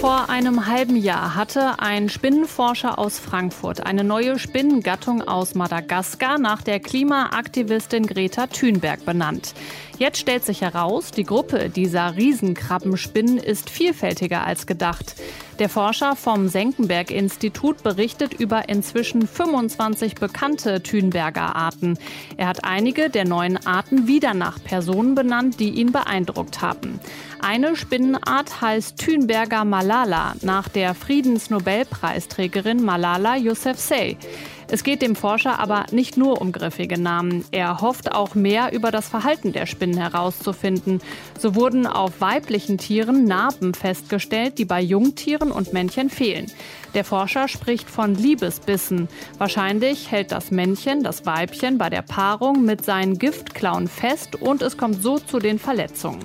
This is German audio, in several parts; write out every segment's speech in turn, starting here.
Vor einem halben Jahr hatte ein Spinnenforscher aus Frankfurt eine neue Spinnengattung aus Madagaskar nach der Klimaaktivistin Greta Thunberg benannt. Jetzt stellt sich heraus, die Gruppe dieser Riesenkrabbenspinnen ist vielfältiger als gedacht. Der Forscher vom Senckenberg-Institut berichtet über inzwischen 25 bekannte Thünberger Arten. Er hat einige der neuen Arten wieder nach Personen benannt, die ihn beeindruckt haben. Eine Spinnenart heißt Thünberger Malala nach der Friedensnobelpreisträgerin Malala Yousafzai. Es geht dem Forscher aber nicht nur um griffige Namen. Er hofft auch mehr über das Verhalten der Spinnen herauszufinden. So wurden auf weiblichen Tieren Narben festgestellt, die bei Jungtieren und Männchen fehlen. Der Forscher spricht von Liebesbissen. Wahrscheinlich hält das Männchen das Weibchen bei der Paarung mit seinen Giftklauen fest und es kommt so zu den Verletzungen.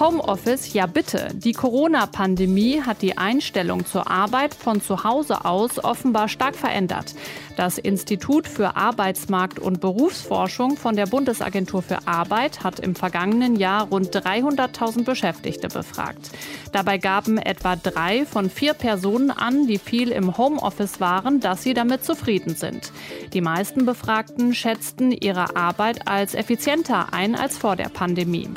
Homeoffice, ja bitte. Die Corona-Pandemie hat die Einstellung zur Arbeit von zu Hause aus offenbar stark verändert. Das Institut für Arbeitsmarkt und Berufsforschung von der Bundesagentur für Arbeit hat im vergangenen Jahr rund 300.000 Beschäftigte befragt. Dabei gaben etwa drei von vier Personen an, die viel im Homeoffice waren, dass sie damit zufrieden sind. Die meisten Befragten schätzten ihre Arbeit als effizienter ein als vor der Pandemie.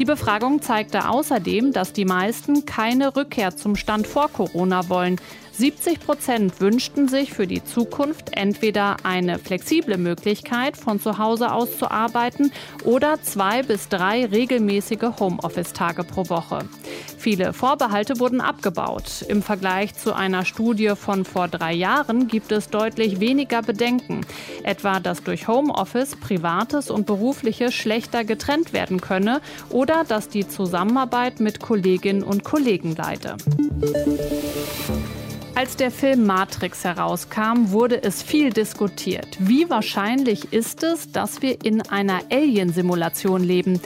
Die Befragung zeigte außerdem, dass die meisten keine Rückkehr zum Stand vor Corona wollen. 70 Prozent wünschten sich für die Zukunft entweder eine flexible Möglichkeit, von zu Hause aus zu arbeiten oder zwei bis drei regelmäßige Homeoffice-Tage pro Woche. Viele Vorbehalte wurden abgebaut. Im Vergleich zu einer Studie von vor drei Jahren gibt es deutlich weniger Bedenken. Etwa, dass durch Homeoffice Privates und Berufliches schlechter getrennt werden könne oder dass die Zusammenarbeit mit Kolleginnen und Kollegen leide. Als der Film Matrix herauskam, wurde es viel diskutiert. Wie wahrscheinlich ist es, dass wir in einer Alien-Simulation leben?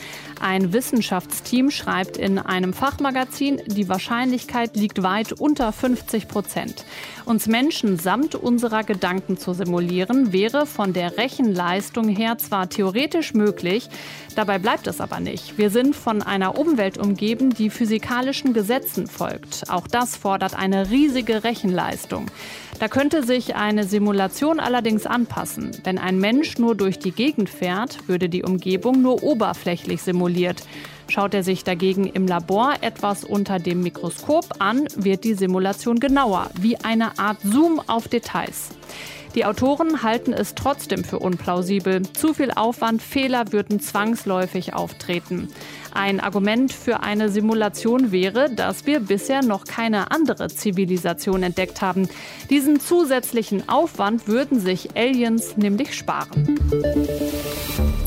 Ein Wissenschaftsteam schreibt in einem Fachmagazin, die Wahrscheinlichkeit liegt weit unter 50 Prozent. Uns Menschen samt unserer Gedanken zu simulieren, wäre von der Rechenleistung her zwar theoretisch möglich, dabei bleibt es aber nicht. Wir sind von einer Umwelt umgeben, die physikalischen Gesetzen folgt. Auch das fordert eine riesige Rechenleistung. Da könnte sich eine Simulation allerdings anpassen. Wenn ein Mensch nur durch die Gegend fährt, würde die Umgebung nur oberflächlich simuliert. Schaut er sich dagegen im Labor etwas unter dem Mikroskop an, wird die Simulation genauer, wie eine Art Zoom auf Details. Die Autoren halten es trotzdem für unplausibel. Zu viel Aufwand, Fehler würden zwangsläufig auftreten. Ein Argument für eine Simulation wäre, dass wir bisher noch keine andere Zivilisation entdeckt haben. Diesen zusätzlichen Aufwand würden sich Aliens nämlich sparen.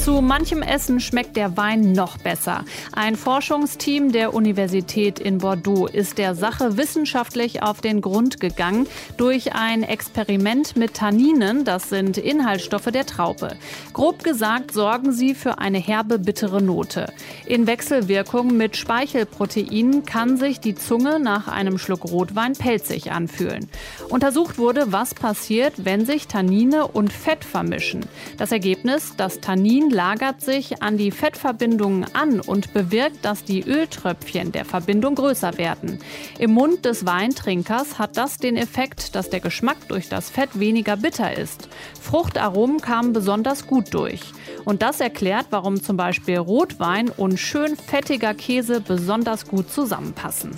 Zu manchem Essen schmeckt der Wein noch besser. Ein Forschungsteam der Universität in Bordeaux ist der Sache wissenschaftlich auf den Grund gegangen durch ein Experiment mit Tanninen, das sind Inhaltsstoffe der Traube. Grob gesagt sorgen sie für eine herbe, bittere Note. In Wechselwirkung mit Speichelproteinen kann sich die Zunge nach einem Schluck Rotwein pelzig anfühlen. Untersucht wurde, was passiert, wenn sich Tannine und Fett vermischen. Das Ergebnis, das Tannin lagert sich an die Fettverbindungen an und bewirkt, dass die Öltröpfchen der Verbindung größer werden. Im Mund des Weintrinkers hat das den Effekt, dass der Geschmack durch das Fett weniger bitter ist. Fruchtaromen kamen besonders gut durch. Und das erklärt, warum zum Beispiel Rotwein und schön fettiger Käse besonders gut zusammenpassen.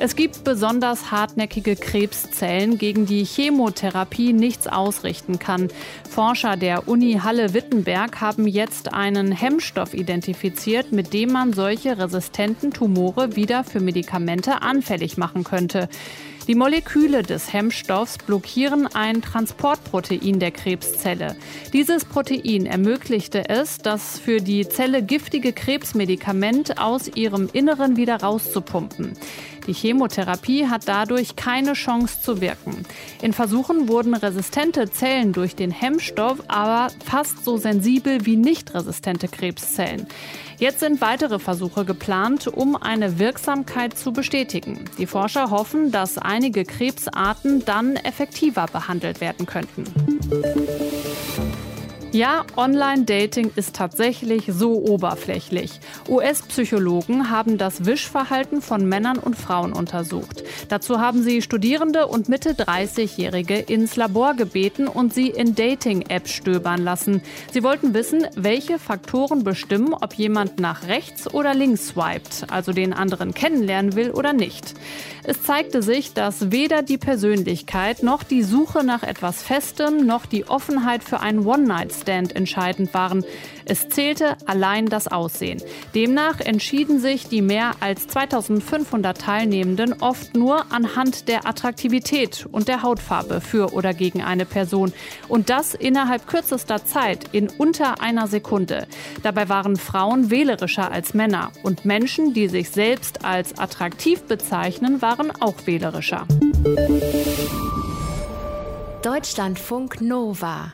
Es gibt besonders hartnäckige Krebszellen, gegen die Chemotherapie nichts ausrichten kann. Forscher der Uni Halle-Wittenberg haben jetzt einen Hemmstoff identifiziert, mit dem man solche resistenten Tumore wieder für Medikamente anfällig machen könnte. Die Moleküle des Hemmstoffs blockieren ein Transportprotein der Krebszelle. Dieses Protein ermöglichte es, das für die Zelle giftige Krebsmedikament aus ihrem Inneren wieder rauszupumpen. Die Chemotherapie hat dadurch keine Chance zu wirken. In Versuchen wurden resistente Zellen durch den Hemmstoff aber fast so sensibel wie nicht resistente Krebszellen. Jetzt sind weitere Versuche geplant, um eine Wirksamkeit zu bestätigen. Die Forscher hoffen, dass einige Krebsarten dann effektiver behandelt werden könnten. Ja, Online-Dating ist tatsächlich so oberflächlich. US-Psychologen haben das Wischverhalten von Männern und Frauen untersucht. Dazu haben sie Studierende und Mitte 30-Jährige ins Labor gebeten und sie in Dating-Apps stöbern lassen. Sie wollten wissen, welche Faktoren bestimmen, ob jemand nach rechts oder links swiped, also den anderen kennenlernen will oder nicht. Es zeigte sich, dass weder die Persönlichkeit noch die Suche nach etwas Festem noch die Offenheit für einen One-Night-Stand entscheidend waren. Es zählte allein das Aussehen. Demnach entschieden sich die mehr als 2500 Teilnehmenden oft nur anhand der Attraktivität und der Hautfarbe für oder gegen eine Person. Und das innerhalb kürzester Zeit in unter einer Sekunde. Dabei waren Frauen wählerischer als Männer. Und Menschen, die sich selbst als attraktiv bezeichnen, waren auch wählerischer. Deutschlandfunk Nova